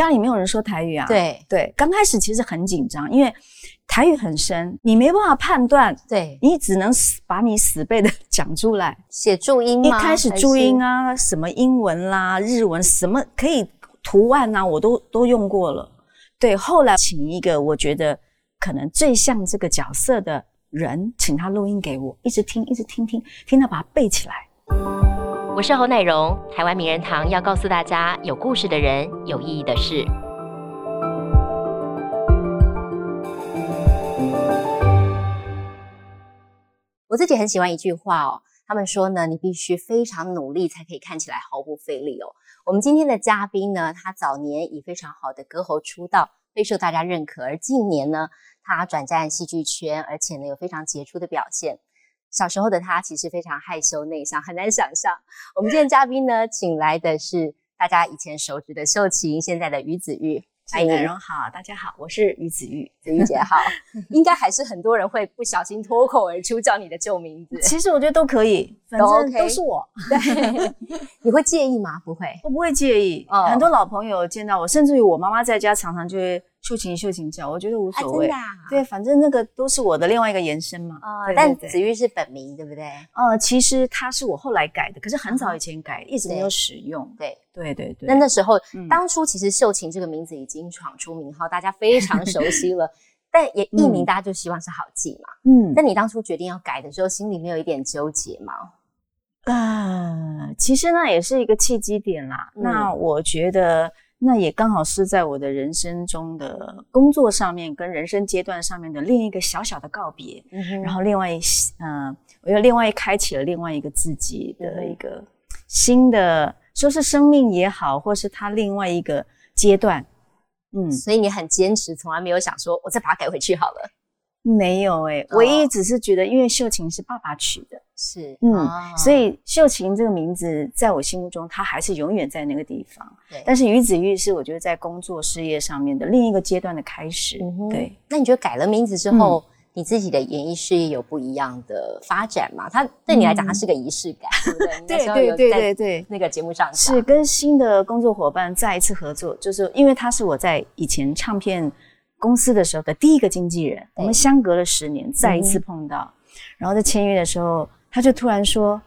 家里没有人说台语啊。对对，刚开始其实很紧张，因为台语很深，你没办法判断，对，你只能死把你死背的讲出来。写注音吗？一开始注音啊，啊，什么英文啦、日文，什么可以图案啊，我都都用过了。对，后来请一个我觉得可能最像这个角色的人，请他录音给我，一直听，一直听听听到把它背起来。我是侯乃荣，台湾名人堂要告诉大家有故事的人，有意义的事。我自己很喜欢一句话哦，他们说呢，你必须非常努力才可以看起来毫不费力哦。我们今天的嘉宾呢，他早年以非常好的歌喉出道，备受大家认可，而近年呢，他转战戏剧圈，而且呢有非常杰出的表现。小时候的他其实非常害羞内向，很难想象。我们今天嘉宾呢，请来的是大家以前熟知的秀琴，现在的于子玉。欢迎乃荣好，大家好，我是于子玉。子玉姐好，应该还是很多人会不小心脱口而出叫你的旧名字，其实我觉得都可以，反正都是我，对，你会介意吗？不会，我不会介意。哦很多老朋友见到我，甚至于我妈妈在家常常就会秀琴秀琴叫，我觉得无所谓。啊、对，反正那个都是我的另外一个延伸嘛。哦对对对但子玉是本名，对不对？呃，其实它是我后来改的，可是很早以前改，一直没有使用。对，对对对。那那时候、嗯当初其实秀琴这个名字已经闯出名号，大家非常熟悉了，但也艺名嗯大家就希望是好记嘛。嗯，那你当初决定要改的时候，心里面有一点纠结吗？呃，其实那也是一个契机点啦。嗯那我觉得那也刚好是在我的人生中的工作上面跟人生阶段上面的另一个小小的告别。然后另外一呃，我又另外开启了另外一个自己嗯的一个新的，说是生命也好，或是他另外一个阶段。嗯，所以你很坚持，从来没有想说我再把它改回去好了。没有诶、哦唯一只是觉得，因为秀琴是爸爸取的，是，嗯，哦所以秀琴这个名字在我心目中，它还是永远在那个地方。对但是于子玉是我觉得在工作事业上面的另一个阶段的开始。嗯对，那你觉得改了名字之后，你自己的演艺事业有不一样的发展吗？它对你来讲，它是个仪式感，对不对？你那时候有在对。那个节目上是跟新的工作伙伴再一次合作，就是因为他是我在以前唱片公司的时候的第一个经纪人，我们相隔了十年再一次碰到，然后在签约的时候，他就突然说：“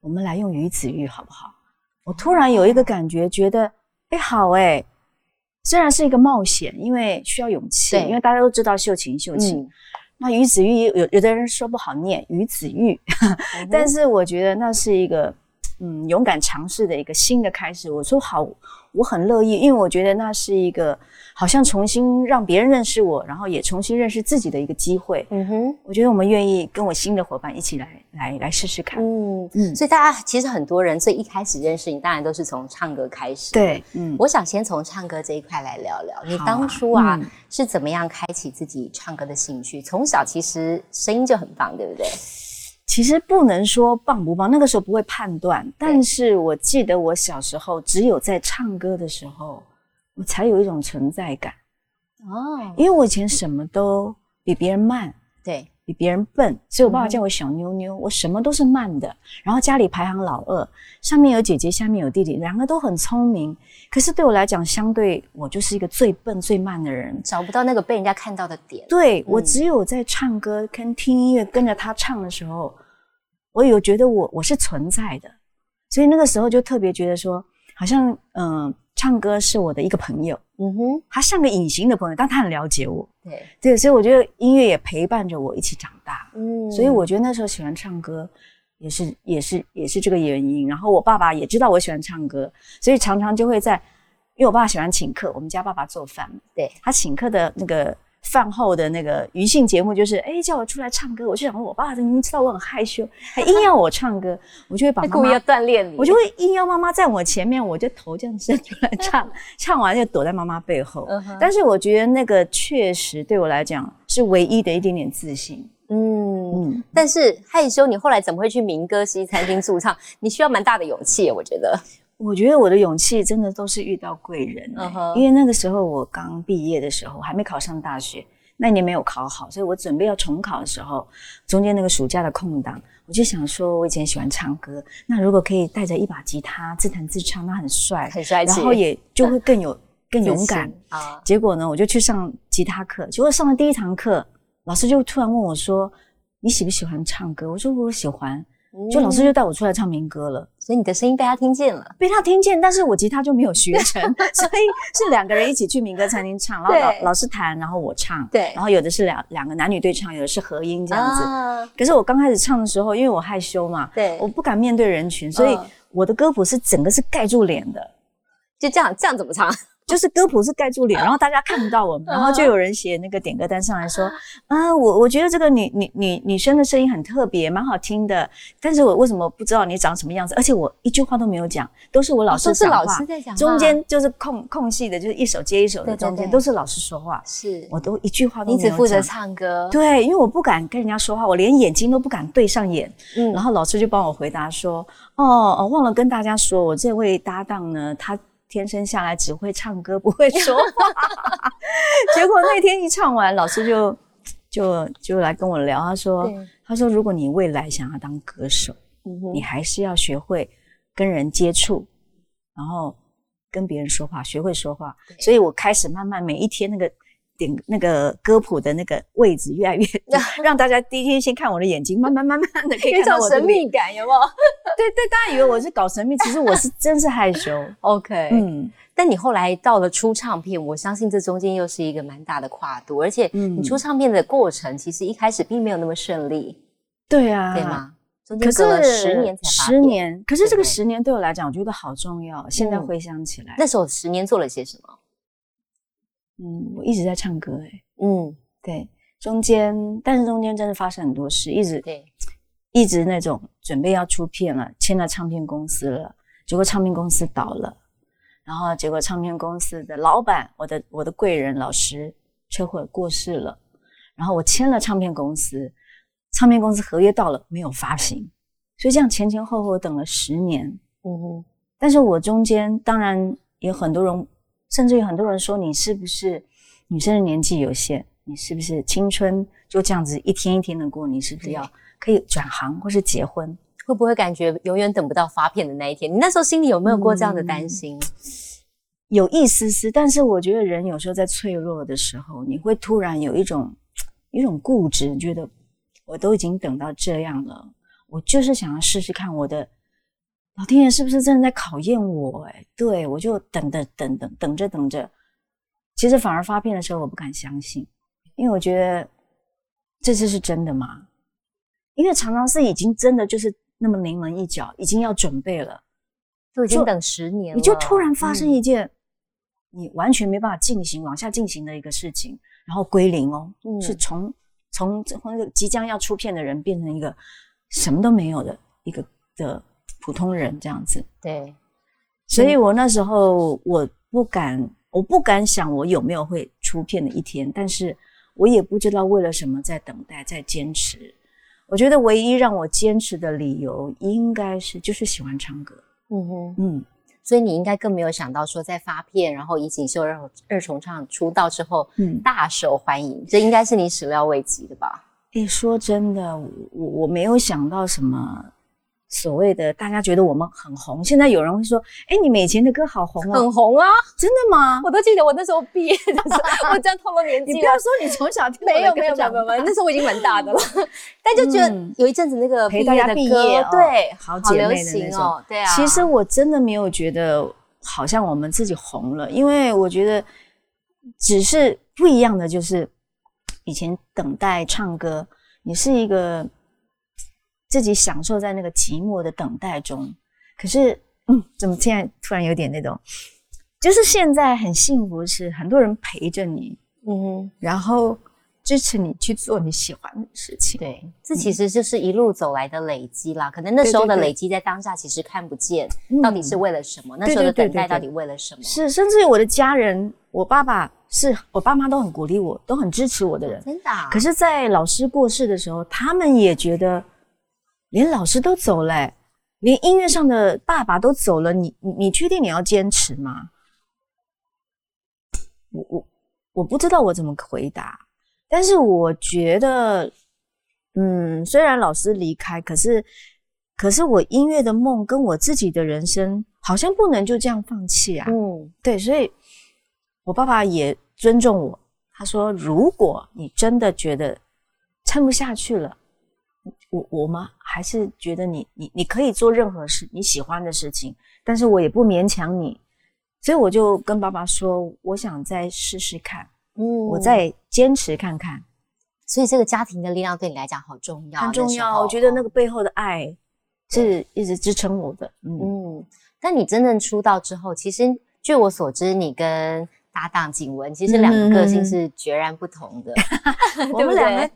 我们来用于子玉好不好？”我突然有一个感觉，觉得哎好哎，虽然是一个冒险，因为需要勇气，因为大家都知道秀琴秀琴。嗯那于子玉有有的人说不好念于子玉，嗯 但是我觉得那是一个嗯勇敢尝试的一个新的开始。我说好，我很乐意，因为我觉得那是一个好像重新让别人认识我，然后也重新认识自己的一个机会。嗯哼，我觉得我们愿意跟我新的伙伴一起来来来试试看。嗯嗯所以大家其实很多人最一开始认识你，当然都是从唱歌开始。，对，嗯，我想先从唱歌这一块来聊聊。你当初啊嗯是怎么样开启自己唱歌的兴趣？从小其实声音就很棒，对不对？其实不能说棒不棒，那个时候不会判断。但是我记得我小时候，只有在唱歌的时候，我才有一种存在感。哦，因为我以前什么都比别人慢，对，比别人笨，所以我爸爸叫我小妞妞，我什么都是慢的。然后家里排行老二，上面有姐姐，下面有弟弟，两个都很聪明。可是对我来讲，相对我就是一个最笨最慢的人。找不到那个被人家看到的点。对我只有在唱歌跟听音乐跟着他唱的时候，我有觉得我我是存在的，所以那个时候就特别觉得说，好像嗯、呃唱歌是我的一个朋友，嗯哼，他像个隐形的朋友，但他很了解我。对，对，所以我觉得音乐也陪伴着我一起长大，嗯。所以我觉得那时候喜欢唱歌，也是也是也是这个原因。然后我爸爸也知道我喜欢唱歌，所以常常就会在，因为我爸爸喜欢请客，我们家爸爸做饭嘛，对。他请客的那个饭后的那个娱性节目就是，哎，叫我出来唱歌，我就想说，我爸爸明明知道我很害羞，还硬要我唱歌，我就会把故意要妈。锻炼你，我就会硬要妈妈在我前面，我就头这样伸出来唱，唱完就躲在妈妈背后。但是我觉得那个确实对我来讲是唯一的一点点自信。嗯。嗯，但是害羞，你后来怎么会去民歌西餐厅驻唱？你需要蛮大的勇气，我觉得。我觉得我的勇气真的都是遇到贵人、因为那个时候我刚毕业的时候，还没考上大学，那一年没有考好，所以我准备要重考的时候，中间那个暑假的空档，我就想说，我以前喜欢唱歌，那如果可以带着一把吉他自弹自唱，那很帅，很帅气然后也就会更有 更勇敢啊。结果呢，我就去上吉他课，结果上了第一堂课，老师就突然问我说：“你喜不喜欢唱歌？”我说：“我喜欢。”就老师就带我出来唱民歌了，所以你的声音被他听见了，被他听见，但是我吉他就没有学成，所以是两个人一起去民歌餐厅唱，然后老老师弹，然后我唱，对，然后有的是两两个男女对唱，有的是合音这样子。可是我刚开始唱的时候，因为我害羞嘛，对，我不敢面对人群，所以我的歌谱是整个是盖住脸的，就这样，这样怎么唱？就是歌谱是盖住脸，然后大家看不到我们，然后就有人写那个点歌单上来说，啊，我我觉得这个女女女女生的声音很特别，蛮好听的，但是我为什么不知道你长什么样子？而且我一句话都没有讲，都是我老师讲话，中间就是空空隙的，就是一首接一首的中间都是老师说话，是我都一句话都没有你只负责唱歌，对，因为我不敢跟人家说话，我连眼睛都不敢对上眼，嗯，然后老师就帮我回答说，哦哦，忘了跟大家说，我这位搭档呢，他。天生下来只会唱歌不会说话，结果那天一唱完，老师就就就来跟我聊，他说：“他说如果你未来想要当歌手，你还是要学会跟人接触，然后跟别人说话，学会说话。”所以我开始慢慢每一天那个。点那个歌谱的那个位置越来越，让大家第一天先看我的眼睛，慢慢慢慢的可以看到我的神秘感，有没有？对对，大家以为我是搞神秘，其实我是真是害羞。OK，嗯，但你后来到了出唱片，我相信这中间又是一个蛮大的跨度，而且你出唱片的过程其实一开始并没有那么顺利。对啊，对吗？中间隔了十年才十年，可是这个十年对我来讲，我觉得好重要。现在回想起来，那时候十年做了些什么？嗯，我一直在唱歌，哎，嗯，对，中间，但是中间真的发生很多事，一直对，一直那种准备要出片了，签了唱片公司了，结果唱片公司倒了，然后结果唱片公司的老板，我的我的贵人老师车祸过世了，然后我签了唱片公司，唱片公司合约到了没有发行，所以这样前前后后等了十年，嗯哼，但是我中间当然有很多人。甚至有很多人说你是不是女生的年纪有限？你是不是青春就这样子一天一天的过？你是不是要可以转行或是结婚？会不会感觉永远等不到发片的那一天？你那时候心里有没有过这样的担心？有一丝丝，但是我觉得人有时候在脆弱的时候，你会突然有一种一种固执，觉得我都已经等到这样了，我就是想要试试看我的。老天爷是不是真的在考验我？哎，对我就等等等等等着等着，其实反而发片的时候我不敢相信，因为我觉得这次是真的吗？因为常常是已经真的就是那么临门一脚，已经要准备了，都已经等十年了，你就突然发生一件你完全没办法进行往下进行的一个事情，然后归零哦，是从从从即将要出片的人变成一个什么都没有的一个的。普通人这样子，对，所以我那时候我不敢，我不敢想我有没有会出片的一天，但是我也不知道为了什么在等待，在坚持。我觉得唯一让我坚持的理由，应该是就是喜欢唱歌。嗯哼，嗯，所以你应该更没有想到说，在发片，然后以锦绣二二重唱出道之后，嗯，大受欢迎，这应该是你始料未及的吧？诶，说真的，我我没有想到什么。所谓的大家觉得我们很红，现在有人会说：“哎，你们以前的歌好红啊，很红啊，真的吗？”我都记得我那时候毕业的时候，我这样透露年纪。你不要说你从小听没有没有没有没有，那时候我已经蛮大的了，但就觉得有一阵子那个陪大家毕业，对，好姐妹的那种，对啊。其实我真的没有觉得好像我们自己红了，因为我觉得只是不一样的，就是以前等待唱歌，你是一个。自己享受在那个寂寞的等待中，可是，嗯，怎么现在突然有点那种，就是现在很幸福，是很多人陪着你，嗯，然后支持你去做你喜欢的事情。对，这其实就是一路走来的累积啦。可能那时候的累积在当下其实看不见，到底是为了什么？那时候的等待到底为了什么？是，甚至于我的家人，我爸爸是我爸妈都很鼓励我，都很支持我的人。真的。可是，在老师过世的时候，他们也觉得。连老师都走了，连音乐上的爸爸都走了，你你你确定你要坚持吗？我我我不知道我怎么回答，但是我觉得，嗯，虽然老师离开，可是可是我音乐的梦跟我自己的人生好像不能就这样放弃啊。嗯，对，所以我爸爸也尊重我，他说：“如果你真的觉得撑不下去了，我我们还是觉得你你你可以做任何事你喜欢的事情，但是我也不勉强你。”所以我就跟爸爸说：“我想再试试看，嗯，我再坚持看看。”所以这个家庭的力量对你来讲好重要，很重要。我觉得那个背后的爱是一直支撑我的。嗯，但你真正出道之后，其实据我所知，你跟搭档景文其实两个个性是截然不同的，我们两个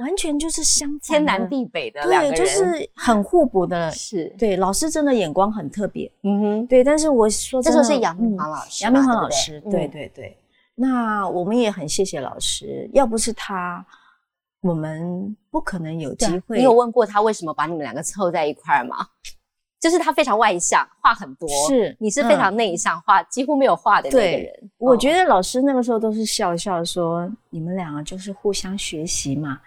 完全就是相天南地北的两个人，就是很互补的。是对老师真的眼光很特别。嗯哼，对。但是我说这时候是杨明华老师，杨明华老师，对对对。那我们也很谢谢老师，要不是他。我们不可能有机会。你有问过他为什么把你们两个凑在一块儿吗？就是他非常外向，话很多；是你是非常内向，话几乎没有话的那个人。我觉得老师那个时候都是笑笑说：“你们两个就是互相学习嘛，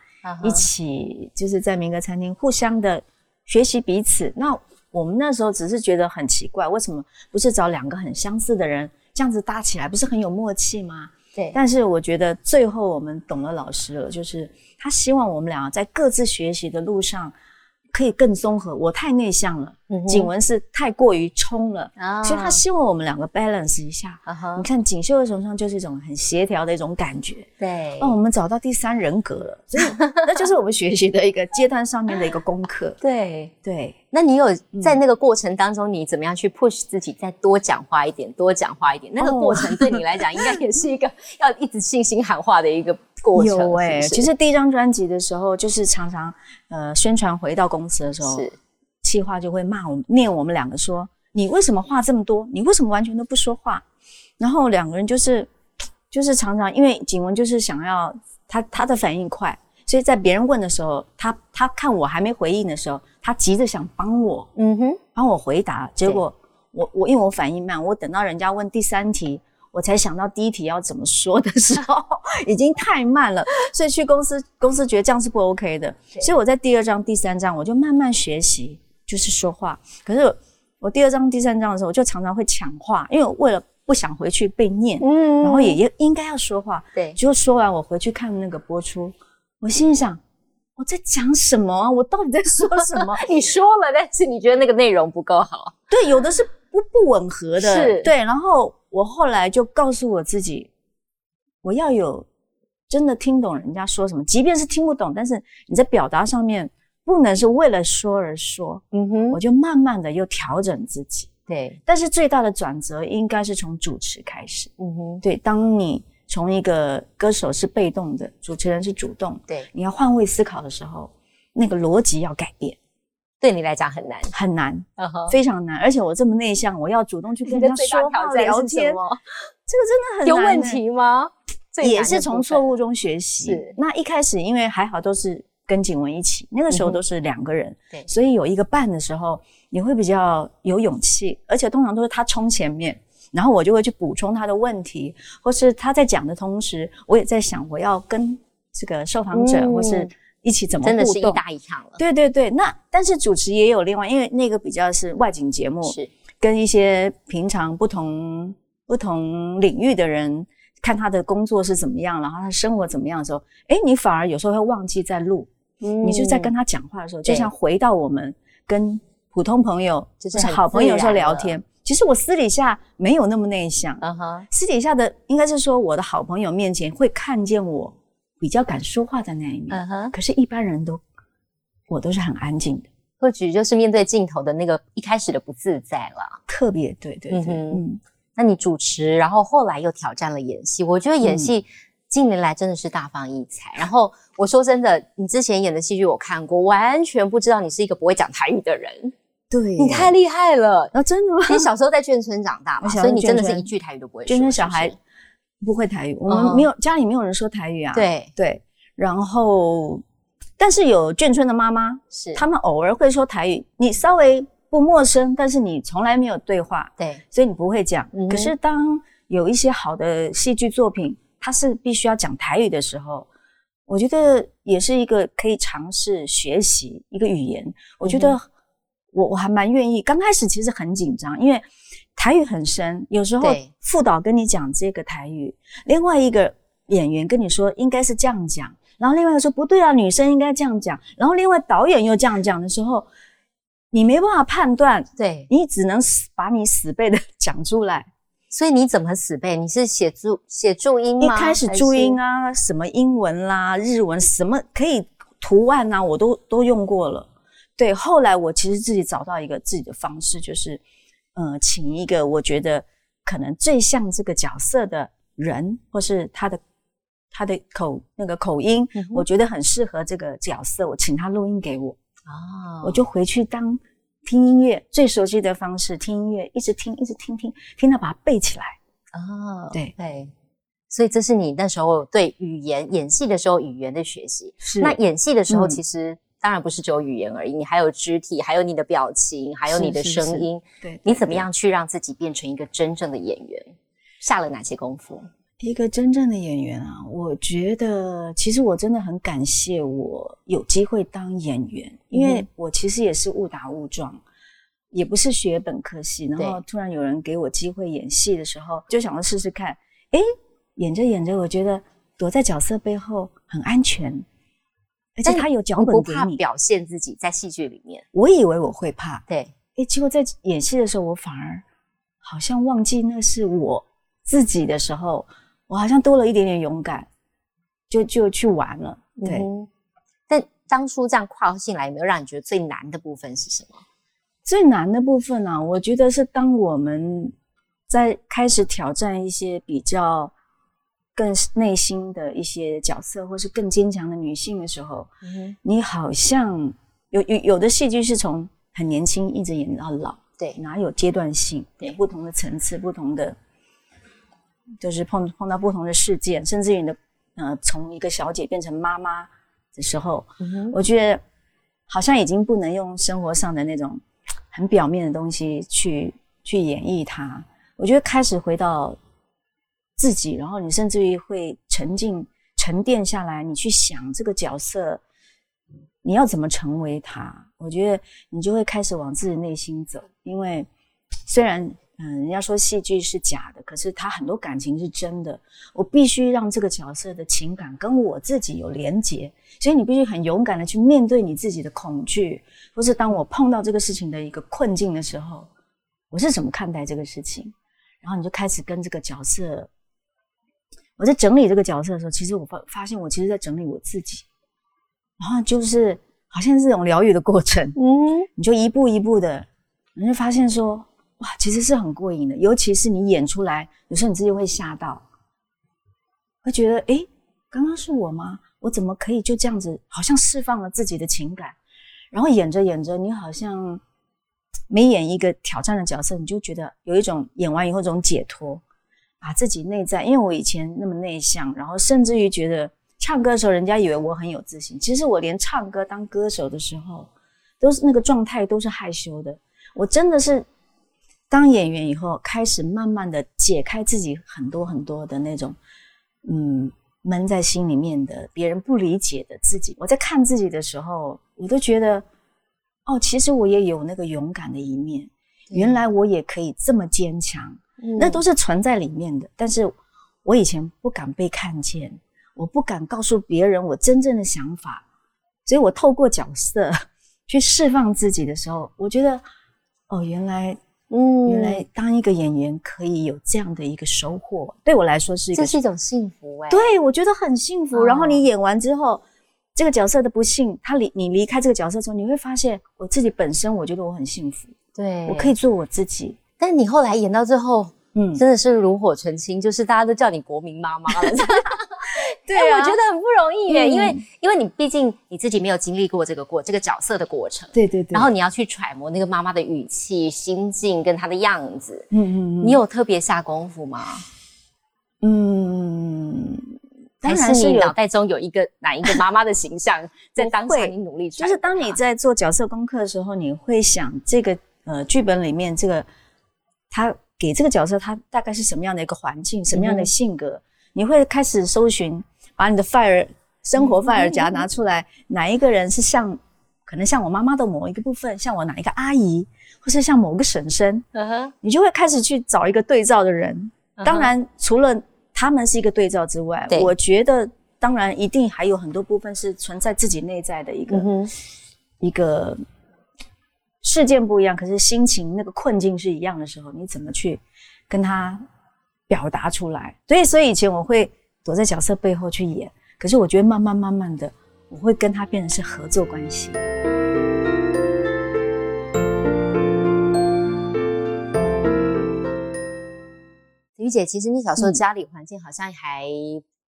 一起就是在民歌餐厅互相的学习彼此。”那我们那时候只是觉得很奇怪，为什么不是找两个很相似的人这样子搭起来，不是很有默契吗？对。但是我觉得最后我们懂了老师了，就是。他希望我们两个在各自学习的路上可以更综合。我太内向了，景文是太过于冲了，所以他希望我们两个 balance 一下。你看锦绣的手上就是一种很协调的一种感觉。对，那我们找到第三人格了，所以那就是我们学习的一个阶段上面的一个功课。对对，那你有在那个过程当中，你怎么样去 push 自己，再多讲话一点，多讲话一点？那个过程对你来讲，应该也是一个 要一直信心喊话的一个。有哎，其实第一张专辑的时候，就是常常呃宣传回到公司的时候，是气话就会骂我们，念我们两个说：“你为什么话这么多？你为什么完全都不说话？”然后两个人就是就是常常因为景文就是想要他他的反应快，所以在别人问的时候，他他看我还没回应的时候，他急着想帮我，嗯哼，帮我回答。结果我我因为我反应慢，我等到人家问第三题。我才想到第一题要怎么说的时候，已经太慢了，所以去公司，公司觉得这样是不 OK 的。所以我在第二章、第三章，我就慢慢学习，就是说话。可是我第二章、第三章的时候，我就常常会抢话，因为为了不想回去被念，嗯，然后也也应该要说话。对，就说完，我回去看那个播出，我心里想，我在讲什么啊？我到底在说什么？你说了，但是你觉得那个内容不够好。对，有的是不不吻合的。是，对，然后。我后来就告诉我自己，我要有真的听懂人家说什么，即便是听不懂，但是你在表达上面不能是为了说而说。嗯哼，我就慢慢的又调整自己。对，但是最大的转折应该是从主持开始。嗯哼，对，当你从一个歌手是被动的，主持人是主动，对，你要换位思考的时候，那个逻辑要改变。对你来讲很难，很难，非常难。而且我这么内向，我要主动去跟他说话聊天，这个真的很有问题吗？也是从错误中学习。那一开始因为还好都是跟景文一起，那个时候都是两个人，对，所以有一个伴的时候，你会比较有勇气。而且通常都是他冲前面，然后我就会去补充他的问题，或是他在讲的同时，我也在想我要跟这个受访者或是。一起怎么真的是一大一场了？对对对，那但是主持也有另外，因为那个比较是外景节目，是跟一些平常不同不同领域的人看他的工作是怎么样，然后他生活怎么样的时候，哎，你反而有时候会忘记在录，你就在跟他讲话的时候，就像回到我们跟普通朋友就是好朋友时候聊天。其实我私底下没有那么内向，嗯哼，私底下的应该是说我的好朋友面前会看见我。比较敢说话的那一面，嗯哼，可是，一般人都，我都是很安静的，或许就是面对镜头的那个一开始的不自在了，特别对对对，嗯，那你主持，然后后来又挑战了演戏，我觉得演戏近年来真的是大放异彩。然后我说真的，你之前演的戏剧我看过，完全不知道你是一个不会讲台语的人，对。你太厉害了。啊！真的吗？你小时候在眷村长大嘛，所以你真的是一句台语都不会说，眷村小孩。不会台语，我们没有家里没有人说台语啊。对对，然后但是有眷村的妈妈，是他们偶尔会说台语，你稍微不陌生，但是你从来没有对话，对，所以你不会讲。可是当有一些好的戏剧作品，它是必须要讲台语的时候，我觉得也是一个可以尝试学习一个语言。我觉得我我还蛮愿意。刚开始其实很紧张，因为。台语很深，有时候副导跟你讲这个台语，另外一个演员跟你说应该是这样讲，然后另外一个说不对啊，女生应该这样讲，然后另外导演又这样讲的时候，你没办法判断，对，你只能死把你死背的讲出来。所以你怎么死背？你是写注写注音吗？一开始注音啊，什么英文啦、日文，什么可以图案啊，我都都用过了。对，后来我其实自己找到一个自己的方式，就是，呃，请一个我觉得可能最像这个角色的人，或是他的他的口那个口音，嗯我觉得很适合这个角色，我请他录音给我，哦，我就回去当听音乐最熟悉的方式，听音乐，一直听，一直听听听到把它背起来。哦，对对，所以这是你那时候对语言演戏的时候语言的学习。是那演戏的时候，嗯其实当然不是只有语言而已，你还有肢体，还有你的表情，还有你的是是声音。对，你怎么对样去让自己变成一个真正的演员？下了哪些功夫？一个真正的演员啊，我觉得其实我真的很感谢我有机会当演员，因为嗯我其实也是误打误撞，也不是学本科系，然后突然有人给我机会演戏的时候，就想要试试看。诶，演着演着，我觉得躲在角色背后很安全，而且他有脚本给你。怕表现自己在戏剧里面？我以为我会怕，对，哎，结果在演戏的时候，我反而好像忘记那是我自己的时候，我好像多了一点点勇敢，就就去玩了。对，嗯但当初这样跨进来，有没有让你觉得最难的部分是什么？最难的部分呢、我觉得是当我们在开始挑战一些比较更内心的一些角色，或是更坚强的女性的时候，嗯，你好像有有有的戏剧是从很年轻一直演到老。对，哪有阶段性？对不同的层次，不同的，就是碰碰到不同的事件，甚至于你的呃，从一个小姐变成妈妈的时候，嗯，我觉得好像已经不能用生活上的那种很表面的东西去去演绎它。我觉得开始回到自己，然后你甚至于会沉浸、沉淀下来，你去想这个角色，你要怎么成为他？我觉得你就会开始往自己内心走，因为虽然嗯，人家说戏剧是假的，可是他很多感情是真的。我必须让这个角色的情感跟我自己有连结，所以你必须很勇敢的去面对你自己的恐惧，或是当我碰到这个事情的一个困境的时候，我是怎么看待这个事情？然后你就开始跟这个角色，我在整理这个角色的时候，其实我发发现我其实在整理我自己，然后就是好像是这种疗愈的过程，嗯，你就一步一步的，你就发现说，哇，其实是很过瘾的。尤其是你演出来，有时候你自己会吓到，会觉得，诶，刚刚是我吗？我怎么可以就这样子，好像释放了自己的情感，然后演着演着，你好像每演一个挑战的角色，你就觉得有一种演完以后这种解脱，把自己内在，因为我以前那么内向，然后甚至于觉得唱歌的时候，人家以为我很有自信，其实我连唱歌当歌手的时候，都是那个状态都是害羞的。我真的是当演员以后，开始慢慢的解开自己很多很多的那种，嗯，闷在心里面的别人不理解的自己。我在看自己的时候，我都觉得，哦，其实我也有那个勇敢的一面，原来我也可以这么坚强。嗯那都是存在里面的。但是我以前不敢被看见，我不敢告诉别人我真正的想法，所以我透过角色 去释放自己的时候，我觉得，哦，原来嗯原来当一个演员可以有这样的一个收获，对我来说是一个这是一种幸福哎、对我觉得很幸福。哦然后你演完之后。这个角色的不幸，他离你离开这个角色之后，你会发现我自己本身，我觉得我很幸福，对，我可以。做我自己。但你后来演到最后，嗯，真的是炉火纯青，就是大家都叫你国民妈妈了。对哎我觉得很不容易耶，嗯。因为因为你毕竟你自己没有经历过这个过这个角色的过程，对对对。然后你要去揣摩那个妈妈的语气、心境跟她的样子，嗯嗯嗯，你有特别下功夫吗？嗯，当还然是你脑，袋中有一个哪一个妈妈的形象，在当下你努力就是当你在做角色功课的时候，你会想这个呃剧本里面这个他给这个角色他大概是什么样的一个环境，什么样的性格，你会开始搜寻，把你的 fire 生活 fire 夹拿出来，哪一个人是像可能像我妈妈的某一个部分，像我哪一个阿姨，或是像某个婶婶，嗯哼，你就会开始去找一个对照的人。当然，除了他们是一个对照之外，我觉得当然一定还有很多部分是存在自己内在的一个、一个事件不一样，可是心情那个困境是一样的时候，你怎么去跟他表达出来？所以，所以以前我会躲在角色背后去演，可是我觉得慢慢慢慢的，我会跟他变成是合作关系。子瑜姐，其实你小时候嗯。家里环境好像还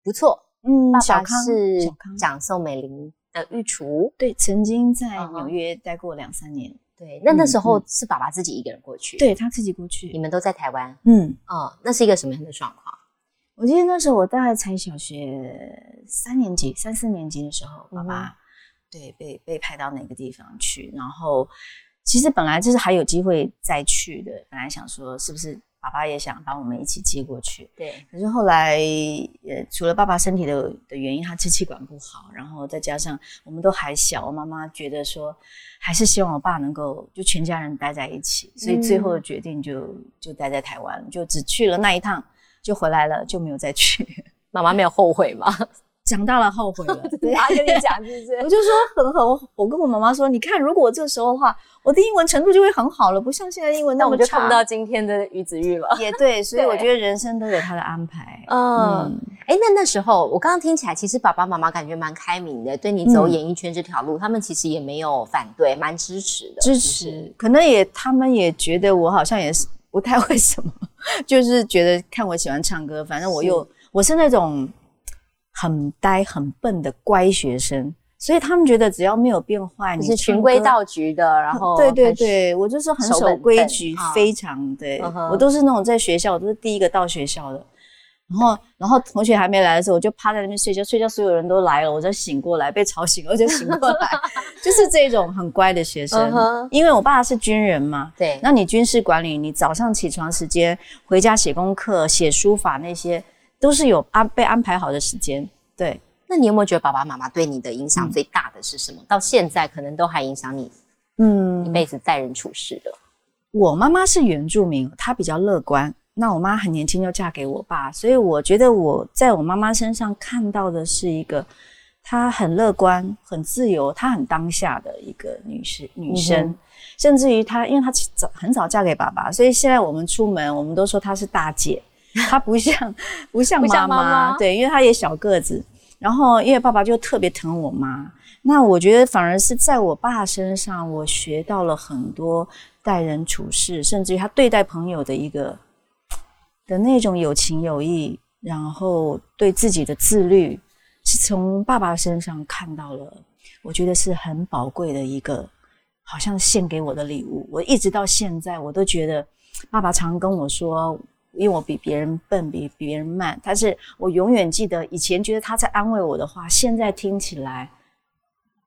不错，嗯爸爸小康是小康。蒋宋美龄的御厨，对，曾经在纽约待过两三年，对，那那时候嗯是爸爸自己一个人过去，，对他自己过去你。们都在台湾，嗯，哦，那是一个什么样的状况？我记得那时候我大概才小学三年级、三四年级的时候，爸爸、对被被派到哪个地方去，然后其实本来就是还有机会再去的，本来想说是不是爸爸也想把我们一起接过去，对，可是后来，呃，除了爸爸身体的的原因，他支气管不好，然后再加上我们都还小，我妈妈觉得说，还是希望我爸能够就全家人待在一起，所以最后的决定就就待在台湾，就只去了那一趟，就回来了，就没有再去。妈妈没有后悔吗？长大了后悔了，对，他跟你讲是不是？我就说很好，我我跟我妈妈说，你看，如果我这时候的话，我的英文程度就会很好了，不像现在英文那那么差。我们就看不到今天的于子玉了。也对，所以我觉得人生都有他的安排。嗯，哎，那那时候我刚刚听起来，其实爸爸妈妈感觉蛮开明的，对你走嗯演艺圈这条路，他们其实也没有反对，蛮支持的，支是是。持，可能也他们也觉得我好像也是不太会什么，就是觉得看我喜欢唱歌，反正我又我是那种很呆很笨的乖学生，所以他们觉得只要没有变坏，你是循规蹈矩的，然后对对对，我就是很守规矩啊，非常对嗯我都是那种在学校，我都是第一个到学校的。然后，然后同学还没来的时候，我就趴在那边睡觉，睡觉所有人都来了，我就醒过来，被吵醒了，我就醒过来，就是这种很乖的学生。因为我爸是军人嘛，对，那你军事管理，你早上起床时间，回家写功课、写书法那些，都是有安被安排好的时间。对，那你有没有觉得爸爸妈妈对你的影响最大的是什么？到现在可能都还影响你嗯一，辈子待人处事的。我妈妈是原住民，她比较乐观。那我妈很年轻就嫁给我爸，所以我觉得我在我妈妈身上看到的是一个她很乐观、很自由、她很当下的一个女士女生。嗯甚至于她，因为她早很早嫁给爸爸，所以现在我们出门，我们都说她是大姐，她不像不像妈妈对，因为他也小个子。然后因为爸爸就特别疼我妈，那我觉得反而是在我爸身上，我学到了很多待人处事，甚至于他对待朋友的一个的那种有情有义，然后对自己的自律，是从爸爸身上看到了，我觉得是很宝贵的一个，好像献给我的礼物。我一直到现在，我都觉得爸爸常跟我说。因为我比别人笨，比比别人慢，但是我永远记得以前觉得他在安慰我的话，现在听起来，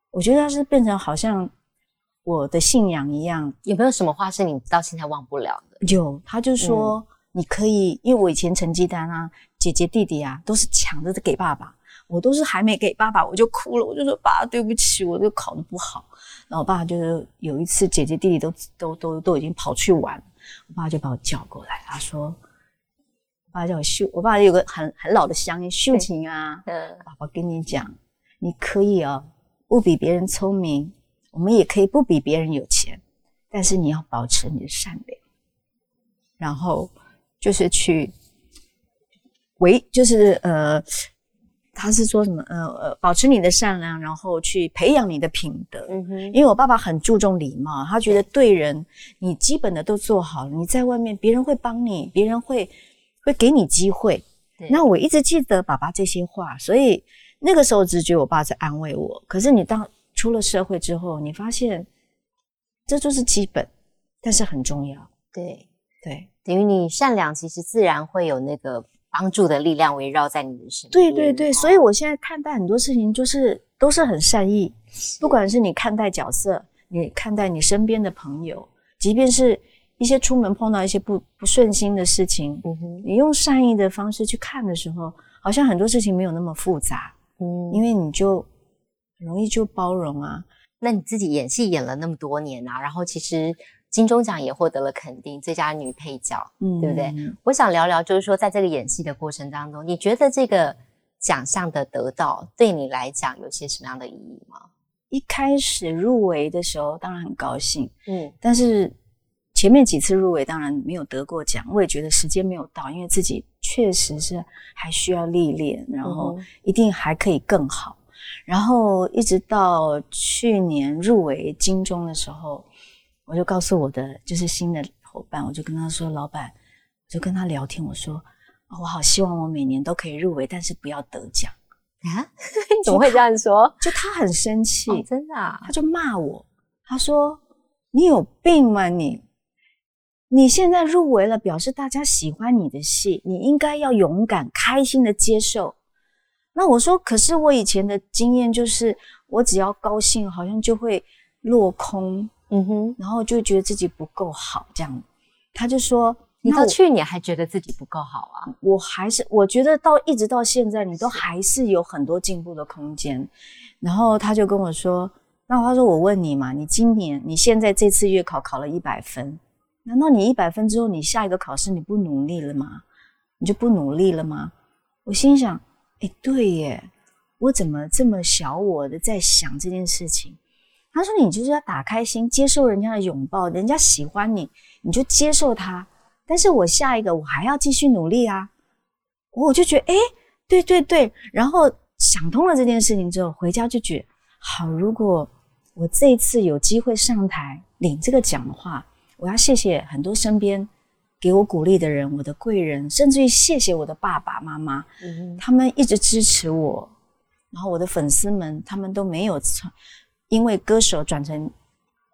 我觉得他是变成好像我的信仰一样。有没有什么话是你到现在忘不了的？有，他就说、你可以，因为我以前成绩单啊，姐姐弟弟啊，都是抢着给爸爸，我都是还没给爸爸我就哭了，我就说爸，对不起，我就考得不好。然后我爸就是有一次姐姐弟弟都都都都已经跑去玩，我爸就把我叫过来，他说。我爸叫我秀，我爸有个很很老的乡音，秀琴啊，嗯，爸爸跟你讲，你可以哦，不比别人聪明，我们也可以不比别人有钱，但是你要保持你的善良，然后就是去维，就是呃，他是说什么呃呃，保持你的善良，然后去培养你的品德。嗯哼，因为我爸爸很注重礼貌，他觉得对人你基本的都做好了，你在外面别人会帮你，别人会会给你机会。那我一直记得爸爸这些话，所以那个时候只觉得我爸在安慰我。可是你当出了社会之后，你发现这就是基本，但是很重要。对，对，等于你善良，其实自然会有那个帮助的力量围绕在你的身边。对对对，哦所以我现在看待很多事情，就是都是很善意，不管是你看待角色，你看待你身边的朋友，即便是一些出门碰到一些不不顺心的事情，嗯哼，你用善意的方式去看的时候，好像很多事情没有那么复杂，嗯，因为你就很容易就包容啊。那你自己演戏演了那么多年啊，然后其实金钟奖也获得了肯定，最佳女配角，嗯对不对？我想聊聊，就是说在这个演戏的过程当中，你觉得这个奖项的得到对你来讲有些什么样的意义吗？一开始入围的时候，当然很高兴，嗯但是前面几次入围当然没有得过奖，我也觉得时间没有到，因为自己确实是还需要历练，然后嗯一定还可以更好。然后一直到去年入围金钟的时候，我就告诉我的就是新的伙伴，我就跟他说：“老板，我就跟他聊天，我说、哦我好希望我每年都可以入围，但是不要得奖。啊，你 怎么会这样说？”就他很生气，哦，真的啊，他就骂我，他说：“你有病吗你？你现在入围了，表示大家喜欢你的戏，你应该要勇敢、开心的接受。”那我说：“可是我以前的经验就是，我只要高兴，好像就会落空，嗯哼，然后就觉得自己不够好这样。”他就说：“你到去年还觉得自己不够好啊？我还是我觉得到一直到现在，你都还是有很多进步的空间。然后他就跟我说：“那他说我问你嘛，你今年你现在这次月考考了一百分，难道你一百分之后，你下一个考试你不努力了吗？你就不努力了吗？”我心想：“哎，对耶，我怎么这么小我的在想这件事情？”他说：“你就是要打开心，接受人家的拥抱，人家喜欢你，你就接受他。但是我下一个我还要继续努力啊。”我就觉得，哎，对对对，然后想通了这件事情之后，回家就觉得，好，如果我这一次有机会上台领这个奖的话，我要谢谢很多身边给我鼓励的人，我的贵人，甚至于谢谢我的爸爸妈妈，嗯他们一直支持我，然后我的粉丝们，他们都没有从因为歌手转成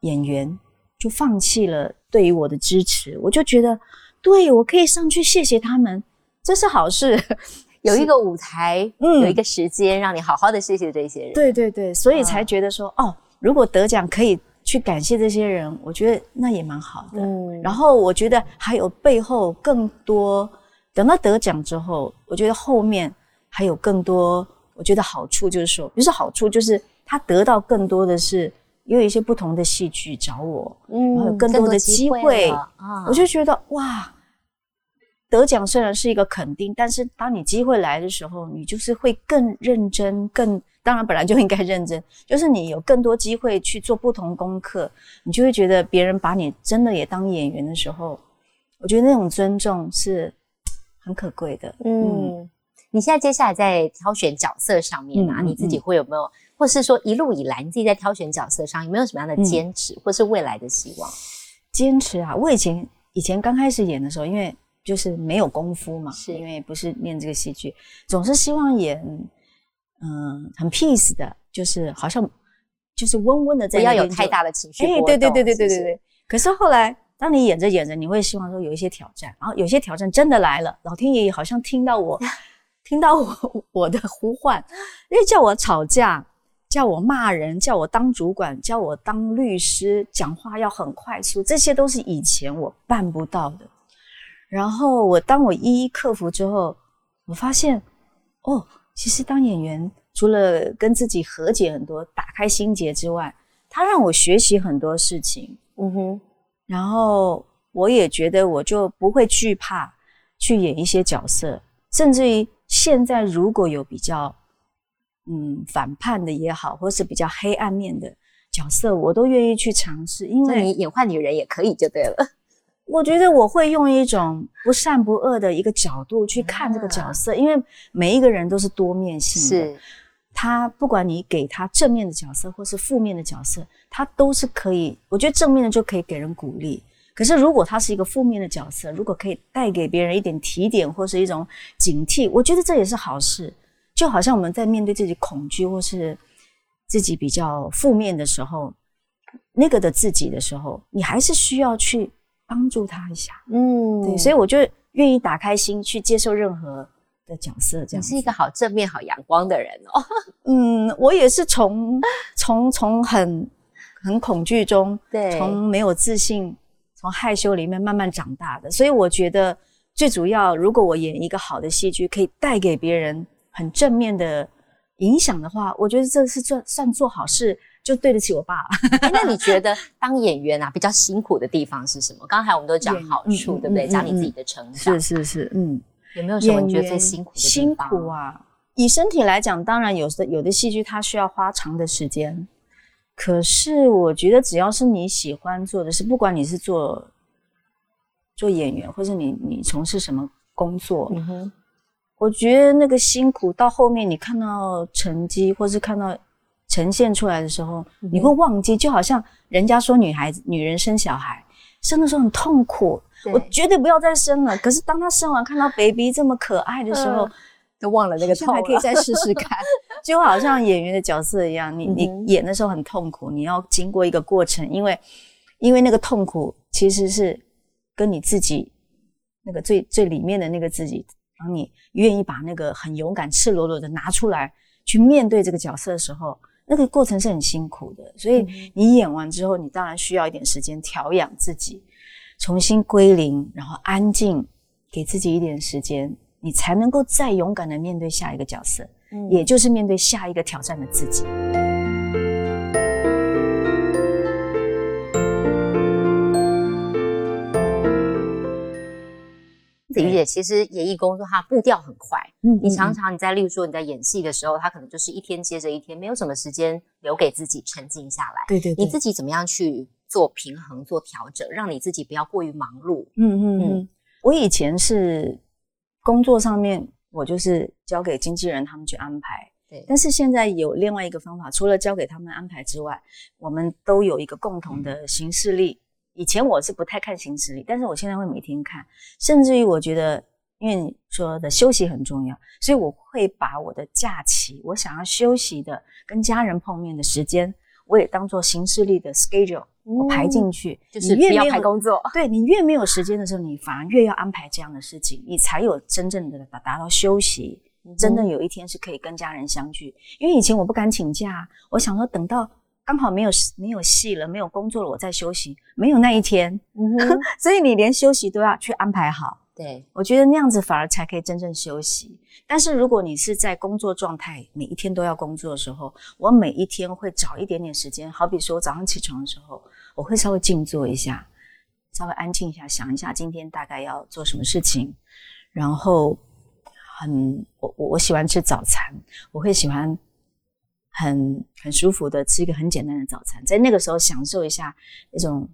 演员就放弃了对于我的支持，我就觉得，对我可以上去谢谢他们，这是好事。有一个舞台，嗯有一个时间，让你好好的谢谢这些人。对对对，所以啊才觉得说，哦，如果得奖可以去感谢这些人，我觉得那也蛮好的。嗯然后我觉得还有背后更多，等到得奖之后，我觉得后面还有更多，我觉得好处就是说，不是好处，就是他得到更多的是有一些不同的戏剧找我，嗯然后有更多的机会我就觉得哇，得奖虽然是一个肯定，但是当你机会来的时候，你就是会更认真，更当然本来就应该认真，就是你有更多机会去做不同功课，你就会觉得别人把你真的也当演员的时候，我觉得那种尊重是很可贵的。嗯，你现在接下来在挑选角色上面啊，你自己会有没有，或是说一路以来你自己在挑选角色上有没有什么样的坚持，或是未来的希望？坚持啊！我以前以前刚开始演的时候，因为就是没有功夫嘛，是因为不是念这个戏剧，总是希望演嗯很 peace 的，就是好像就是温温的在不要有太大的情绪哎，波动。对对对对对对对。可是后来，当你演着演着，你会希望说有一些挑战，然后有些挑战真的来了，老天爷也好像听到我，听到我我的呼唤，因为叫我吵架，叫我骂人，叫我当主管，叫我当律师，讲话要很快速，这些都是以前我办不到的。然后我当我一一克服之后，我发现，哦，其实当演员除了跟自己和解很多、打开心结之外，他让我学习很多事情。嗯哼，然后我也觉得我就不会惧怕去演一些角色，甚至于现在如果有比较嗯反叛的也好，或是比较黑暗面的角色，我都愿意去尝试，因那为你演坏女人也可以就对了。我觉得我会用一种不善不恶的一个角度去看这个角色，因为每一个人都是多面性的。是，他不管你给他正面的角色或是负面的角色，他都是可以。我觉得正面的就可以给人鼓励，可是如果他是一个负面的角色，如果可以带给别人一点提点或是一种警惕，我觉得这也是好事。就好像我们在面对自己恐惧或是自己比较负面的时候，那个的自己的时候，你还是需要去帮助他一下。嗯对，所以我就愿意打开心去接受任何的角色，这样你是一个好正面、好阳光的人哦。嗯，我也是从从从很很恐惧中，对从没有自信，从害羞里面慢慢长大的。所以我觉得最主要，如果我演一个好的戏剧，可以带给别人很正面的影响的话，我觉得这是做算做好事，就对得起我爸那你觉得当演员啊比较辛苦的地方是什么？刚才我们都讲好处，对不对？嗯讲你自己的成长，是是是，嗯，有没有什么你觉得最辛苦的地辛？苦啊！以身体来讲，当然有的有的戏剧它需要花长的时间，可是我觉得只要是你喜欢做的事，不管你是做做演员，或是你你从事什么工作，嗯哼，我觉得那个辛苦到后面你看到成绩，或是看到呈现出来的时候，嗯你会忘记，就好像人家说女孩子女人生小孩生的时候很痛苦，我绝对不要再生了。可是当她生完看到 baby 这么可爱的时候，嗯。都忘了那个痛 还可以再试试看，就好像演员的角色一样，你你演的时候很痛苦，你要经过一个过程，因为因为那个痛苦其实是跟你自己那个最最里面的那个自己，当你愿意把那个很勇敢、赤裸裸的拿出来去面对这个角色的时候，那个过程是很辛苦的。所以你演完之后，你当然需要一点时间调养自己，重新归零，然后安静，给自己一点时间，你才能够再勇敢的面对下一个角色，嗯也就是面对下一个挑战的自己。子瑜姐，其实演艺工作它步调很快，嗯你常常你在，例如说你在演戏的时候，它可能就是一天接着一天，没有什么时间留给自己沉静下来。对对你自己怎么样去做平衡、做调整，让你自己不要过于忙碌？嗯嗯嗯嗯，我以前是工作上面，我就是交给经纪人他们去安排。对但是现在有另外一个方法，除了交给他们安排之外，我们都有一个共同的行事历。以前我是不太看行事历，但是我现在会每天看，甚至于我觉得，因为你说的休息很重要，所以我会把我的假期，我想要休息的、跟家人碰面的时间，我也当做行事历的 schedule，我排进去。嗯就是不要你越没有排工作。对你越没有时间的时候，你反而越要安排这样的事情，你才有真正的达达到休息。你真的有一天是可以跟家人相聚，因为以前我不敢请假，我想说等到刚好没有没有戏了，没有工作了，我在休息，没有那一天，嗯，所以你连休息都要去安排好。对，我觉得那样子反而才可以真正休息。但是如果你是在工作状态，每一天都要工作的时候，我每一天会找一点点时间，好比说我早上起床的时候，我会稍微静坐一下，稍微安静一下，想一下今天大概要做什么事情，然后很我我我喜欢吃早餐，我会喜欢很很舒服的吃一个很简单的早餐，在那个时候享受一下那种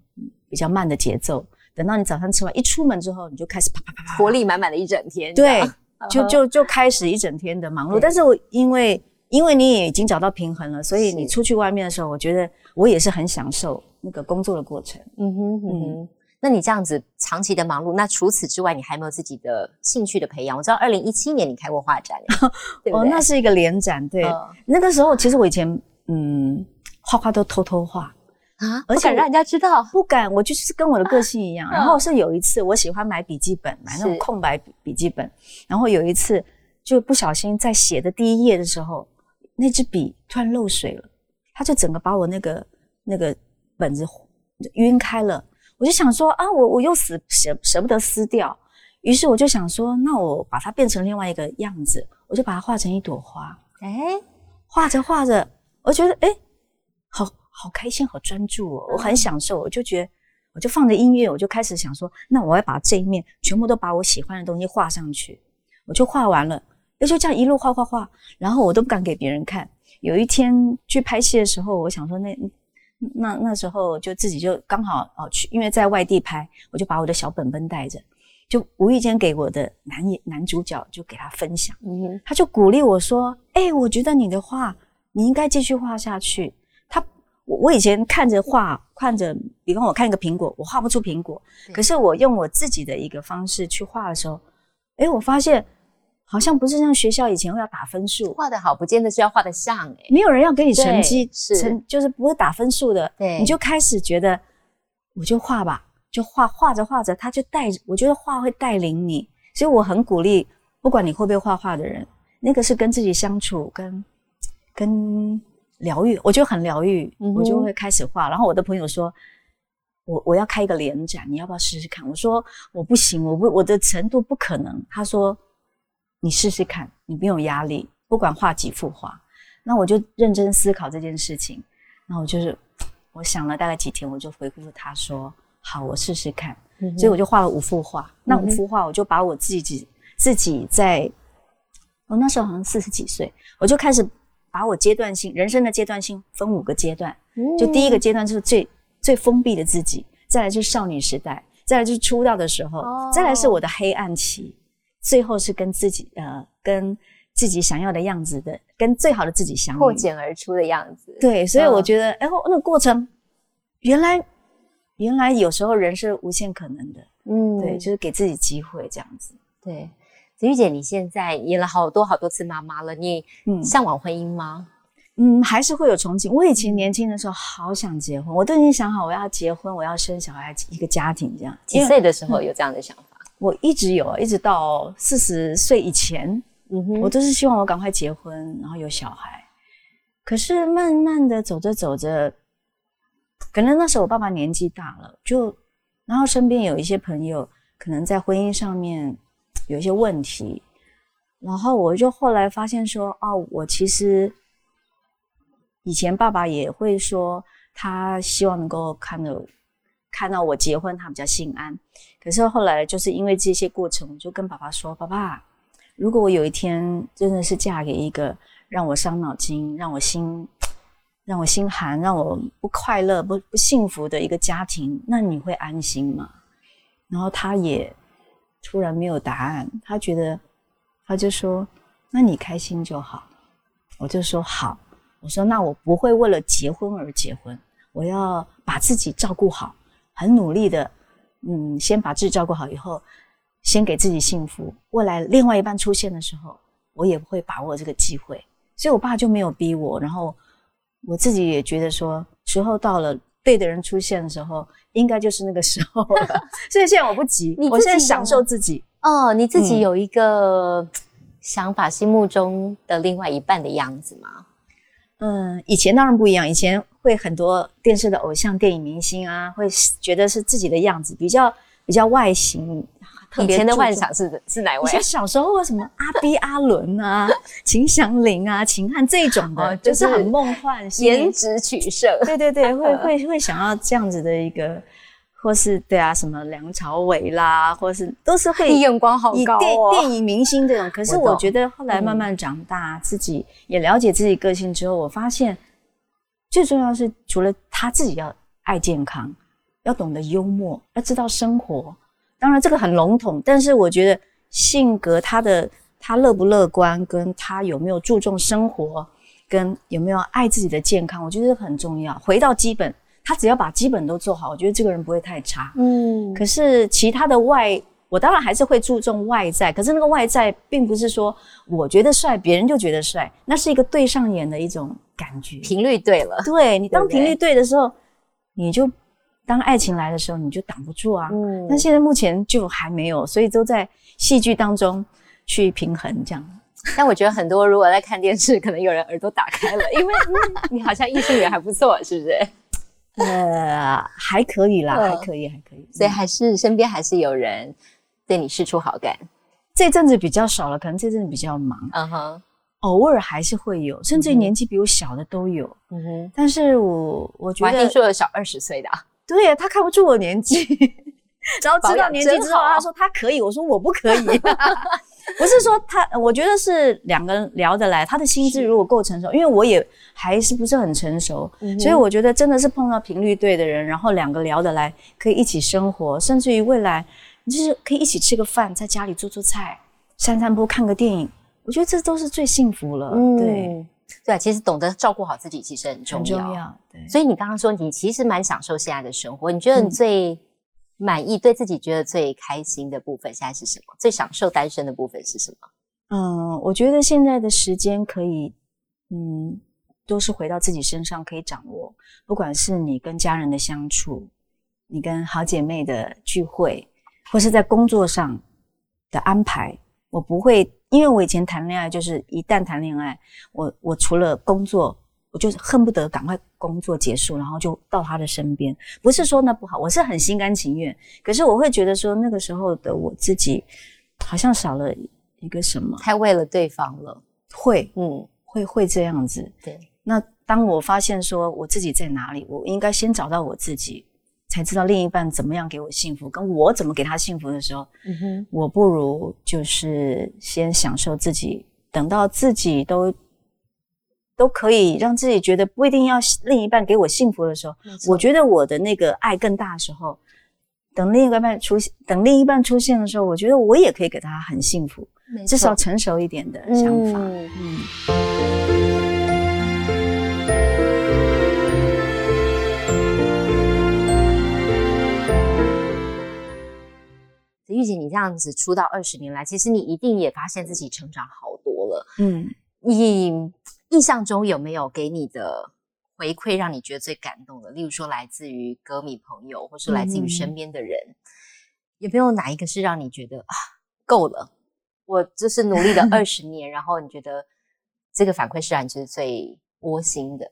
比较慢的节奏。等到你早餐吃完，一出门之后，你就开始啪啪啪啪，活力满满的一整天。对，就就就开始一整天的忙碌。但是我因为因为你也已经找到平衡了，所以你出去外面的时候，我觉得我也是很享受那个工作的过程。嗯哼嗯哼。那你这样子长期的忙碌，那除此之外，你还有没有自己的兴趣的培养？我知道二零一七年你开过画展，对不哦，那是一个连展，对，嗯那个时候其实我以前嗯画画都偷偷画，啊，而且让人家知道。不敢，我就是跟我的个性一样。嗯然后是有一次，我喜欢买笔记本，买那种空白笔笔记本。然后有一次，就不小心在写的第一页的时候，那支笔突然漏水了，它就整个把我那个那个本子晕开了。我就想说啊，我我又死舍舍不得撕掉，于是我就想说，那我把它变成另外一个样子，我就把它画成一朵花。哎，画着画着，我觉得哎，好好开心，好专注哦，我很享受。我就觉得，我就放着音乐，我就开始想说，那我要把这一面全部都把我喜欢的东西画上去。我就画完了，那就这样一路画画画，然后我都不敢给别人看。有一天去拍戏的时候，我想说那那那时候就自己就刚好哦去，因为在外地拍，我就把我的小本本带着，就无意间给我的男演男主角就给他分享。嗯，他就鼓励我说：“哎、我觉得你的画你应该继续画下去。他”我我以前看着画，看着，比方我看一个苹果，我画不出苹果，可是我用我自己的一个方式去画的时候，哎、我发现好像不是像学校以前会要打分数，画的好，不见得是要画的像哎。没有人要给你成绩，是成就是不会打分数的，对你就开始觉得我就画吧，就画画着画着，他就带着，我觉得画会带领你，所以我很鼓励，不管你会不会画画的人，那个是跟自己相处，跟跟疗愈，我觉得很疗愈，嗯我就会开始画。然后我的朋友说。我我要开一个联展，你要不要试试看？我说我不行，我不我的程度不可能。他说你试试看，你没有压力，不管画几幅画。那我就认真思考这件事情，然后我就是我想了大概几天，我就回复他说：“好，我试试看。”嗯所以我就画了五幅画。那五幅画，我就把我自己自己在，我那时候好像四十几岁，我就开始把我阶段性人生的阶段性分五个阶段。就第一个阶段就是最最封闭的自己，再来就是少女时代，再来就是出道的时候，哦再来是我的黑暗期，最后是跟自己呃跟自己想要的样子的，跟最好的自己相遇。破茧而出的样子。对，所以我嗯觉得，哎、那个过程原来原来有时候人是无限可能的。嗯对，就是给自己机会这样子。对。子玉姐，你现在演了好多好多次妈妈了，你嗯向往婚姻吗？嗯，还是会有憧憬。我以前年轻的时候好想结婚，我都已经想好我要结婚，我要生小孩，一个家庭这样。几岁的时候有这样的想法？我一直有，一直到四十岁以前，我都是希望我赶快结婚，然后有小孩。可是慢慢的走着走着，可能那时候我爸爸年纪大了，就然后身边有一些朋友可能在婚姻上面有一些问题，然后我就后来发现说，哦，我其实以前爸爸也会说，他希望能够看到看到我结婚，他比较心安。可是后来就是因为这些过程，我就跟爸爸说，爸爸，如果我有一天真的是嫁给一个让我伤脑筋、让我心让我心寒、让我不快乐、不不幸福的一个家庭，那你会安心吗？然后他也突然没有答案，他觉得他就说：“那你开心就好。”我就说好，我说那我不会为了结婚而结婚，我要把自己照顾好，很努力的，嗯，先把自己照顾好以后，先给自己幸福。未来另外一半出现的时候，我也会把握这个机会。所以我爸就没有逼我，然后我自己也觉得说，时候到了，对的人出现的时候，应该就是那个时候了。所以现在我不急，我现在享受自己。哦，你自己嗯有一个想法，心目中的另外一半的样子吗？嗯，以前当然不一样，以前会很多电视的偶像、电影明星啊，会觉得是自己的样子，比较比较外形，特以前的幻想是是哪位以前？小时候什么阿 B、阿伦啊、秦祥林啊、秦汉这种的，哦就就是是很梦幻，颜值取胜，对对对，会 会会想要这样子的一个，或是对啊，什么梁朝伟啦，或是都是会你 眼光好高哦。电影明星这种。可是我觉得后来慢慢长大，自己也了解自己个性之后，我发现最重要是除了他自己要爱健康，要懂得幽默，要知道生活。当然这个很笼统，但是我觉得性格他的他乐不乐观，跟他有没有注重生活，跟有没有爱自己的健康，我觉得很重要。回到基本，他只要把基本都做好，我觉得这个人不会太差。嗯，可是其他的外，我当然还是会注重外在，可是那个外在并不是说我觉得帅，别人就觉得帅，那是一个对上眼的一种感觉。频率对了，对你当频率对的时候，你就当爱情来的时候，你就挡不住啊。嗯但现在目前就还没有，所以都在戏剧当中去平衡这样。但我觉得很多如果在看电视，可能有人耳朵打开了，因为、嗯、你好像异性缘还不错，是不是？呃，还可以啦，嗯还可以，还可以。所以还是身边还是有人对你示出好感。这阵子比较少了，可能这阵子比较忙，嗯哼，偶尔还是会有，甚至年纪比我小的都有。嗯哼，但是我我觉我还听得，说有小二十岁的、啊，对呀，他看不出我年纪，然后知道年纪之后，他说他可以，我说我不可以。不是说他，我觉得是两个人聊得来，他的心智如果够成熟，因为我也还是不是很成熟，嗯所以我觉得真的是碰到频率对的人，然后两个聊得来，可以一起生活，甚至于未来就是可以一起吃个饭，在家里做做菜，散散步，看个电影，我觉得这都是最幸福了。对，嗯，对啊，其实懂得照顾好自己其实很重很要。重要。对，所以你刚刚说你其实蛮享受现在的生活，你觉得你嗯最满意、对自己觉得最开心的部分现在是什么？最享受单身的部分是什么？嗯，我觉得现在的时间可以，嗯，都是回到自己身上可以掌握。不管是你跟家人的相处，你跟好姐妹的聚会，或是在工作上的安排，我不会，因为我以前谈恋爱就是一旦谈恋爱，我我除了工作，我就恨不得赶快工作结束，然后就到他的身边。不是说那不好，我是很心甘情愿，可是我会觉得说那个时候的我自己好像少了一个什么。太为了对方了，会嗯，会会这样子。对，那当我发现说我自己在哪里，我应该先找到我自己，才知道另一半怎么样给我幸福，跟我怎么给他幸福的时候，嗯哼，我不如就是先享受自己，等到自己都都可以让自己觉得不一定要另一半给我幸福的时候，我觉得我的那个爱更大的时候，等另一半出现，等另一半出现的时候，我觉得我也可以给他很幸福。至少成熟一点的想法。嗯，玉姐，你这样子出道二十年来，其实你一定也发现自己成长好多了。嗯，你印象中有没有给你的回馈让你觉得最感动的？例如说，来自于歌迷朋友，或是来自于身边的人，有没有哪一个是让你觉得啊，够了？我就是努力了二 十年，然后你觉得这个反馈是让你觉得最窝心的？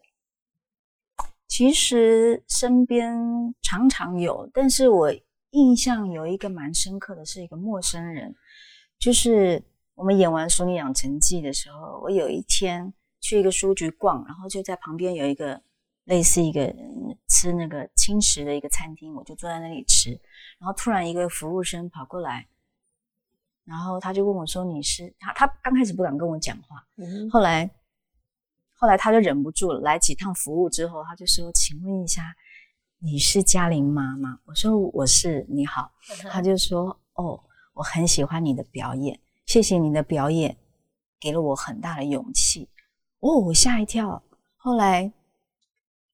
其实身边常常有，但是我印象有一个蛮深刻的是一个陌生人，就是我们演完《熟女养成记》的时候，我有一天去一个书局逛，然后就在旁边有一个类似一个吃那个轻食的一个餐厅，我就坐在那里吃，然后突然一个服务生跑过来。然后他就问我说：“你是他？他刚开始不敢跟我讲话，后来，后来他就忍不住了。来几趟服务之后，他就说：‘请问一下，你是嘉玲妈妈？’我说：‘我是。’你好。他就说：‘哦，我很喜欢你的表演，谢谢你的表演，给了我很大的勇气。’哦，我吓一跳。后来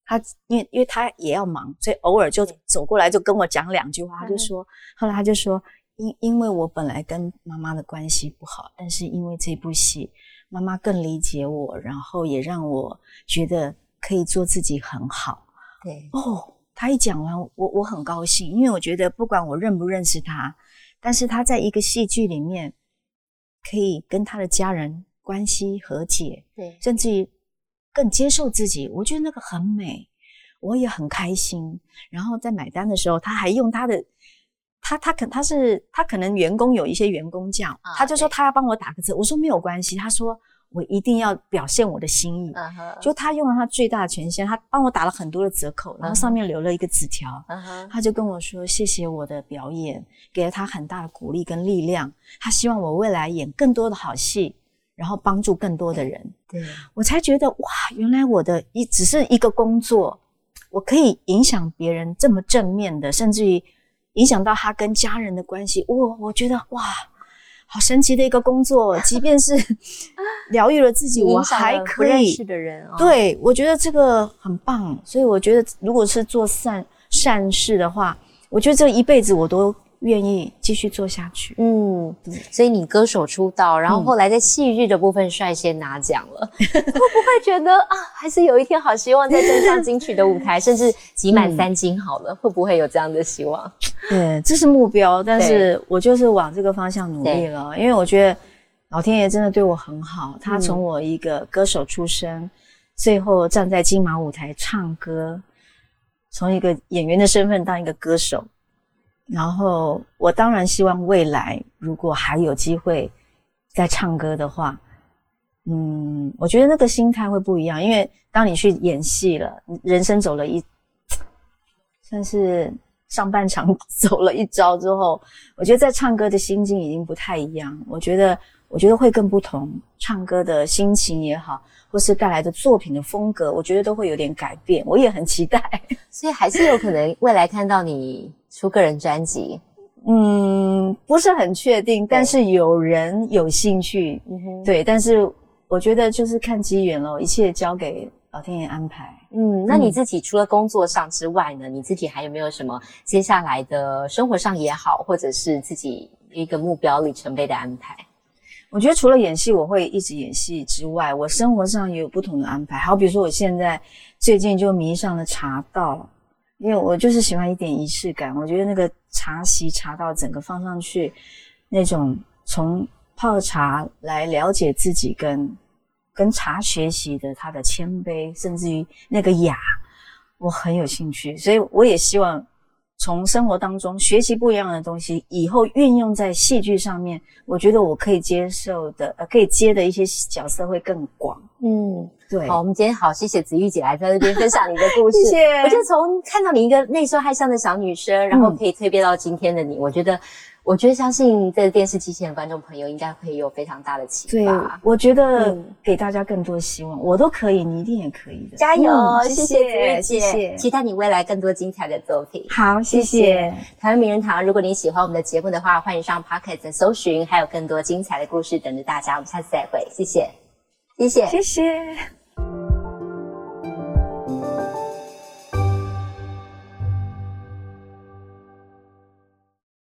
他因为因为他也要忙，所以偶尔就走过来就跟我讲两句话。他就说，后来他就说。”因因为我本来跟妈妈的关系不好，但是因为这部戏，妈妈更理解我，然后也让我觉得可以做自己很好。对哦，他一讲完，我我很高兴，因为我觉得不管我认不认识他，但是他在一个戏剧里面可以跟他的家人关系和解，对，甚至于更接受自己，我觉得那个很美，我也很开心。然后在买单的时候，他还用他的。他他可他是他可能员工有一些员工叫，他就说他要帮我打个折，我说没有关系，他说我一定要表现我的心意，就他用了他最大的权限，他帮我打了很多的折扣，然后上面留了一个纸条，他就跟我说谢谢我的表演，给了他很大的鼓励跟力量，他希望我未来演更多的好戏，然后帮助更多的人，对我才觉得哇，原来我的一只是一个工作，我可以影响别人这么正面的，甚至于。影响到他跟家人的关系，我我觉得哇，好神奇的一个工作。即便是 疗愈了自己，我还可以认识的人，对我觉得这个很棒。所以我觉得，如果是做善善事的话，我觉得这一辈子我都。愿意继续做下去，嗯，所以你歌手出道，然后后来在戏剧的部分率先拿奖了，会不会觉得啊，还是有一天好希望再登上金曲的舞台，甚至集满三金好了，会不会有这样的希望？对，这是目标，但是我就是往这个方向努力了，因为我觉得老天爷真的对我很好，他从我一个歌手出身，最后站在金马舞台唱歌，从一个演员的身份当一个歌手。然后我当然希望未来如果还有机会再唱歌的话，嗯，我觉得那个心态会不一样，因为当你去演戏了，人生走了一算是上半场 走了一招之后，我觉得在唱歌的心境已经不太一样。我觉得，我觉得会更不同，唱歌的心情也好，或是带来的作品的风格，我觉得都会有点改变。我也很期待，所以还是有可能未来看到你。出个人专辑，嗯，不是很确定，但是有人有兴趣，对，但是我觉得就是看机缘咯，一切交给老天爷安排。嗯，那你自己除了工作上之外呢？你自己还有没有什么接下来的生活上也好，或者是自己一个目标里程碑的安排？我觉得除了演戏，我会一直演戏之外，我生活上也有不同的安排。好，比如说我现在最近就迷上了茶道。因为我就是喜欢一点仪式感，我觉得那个茶席茶道整个放上去，那种从泡茶来了解自己，跟跟茶学习的他的谦卑，甚至于那个雅，我很有兴趣，所以我也希望从生活当中学习不一样的东西，以后运用在戏剧上面，我觉得我可以接受的，呃，可以接的一些角色会更广。嗯，对，好，我们今天好，谢谢子玉姐来在这边分享你的故事。谢谢我就从看到你一个内收害羞的小女生，然后可以蜕变到今天的你，我觉得，我觉得相信在电视机前的观众朋友应该会有非常大的启对发。，我觉得嗯给大家更多希望，我都可以，你一定也可以的。加油！嗯谢谢谢谢，期待你未来更多精彩的作品。好，谢谢谢。台湾名人堂，如果你喜欢我们的节目的话，欢迎上 Pocket 搜寻，还有更多精彩的故事等着大家。我们下次再会，谢谢，谢谢。谢谢。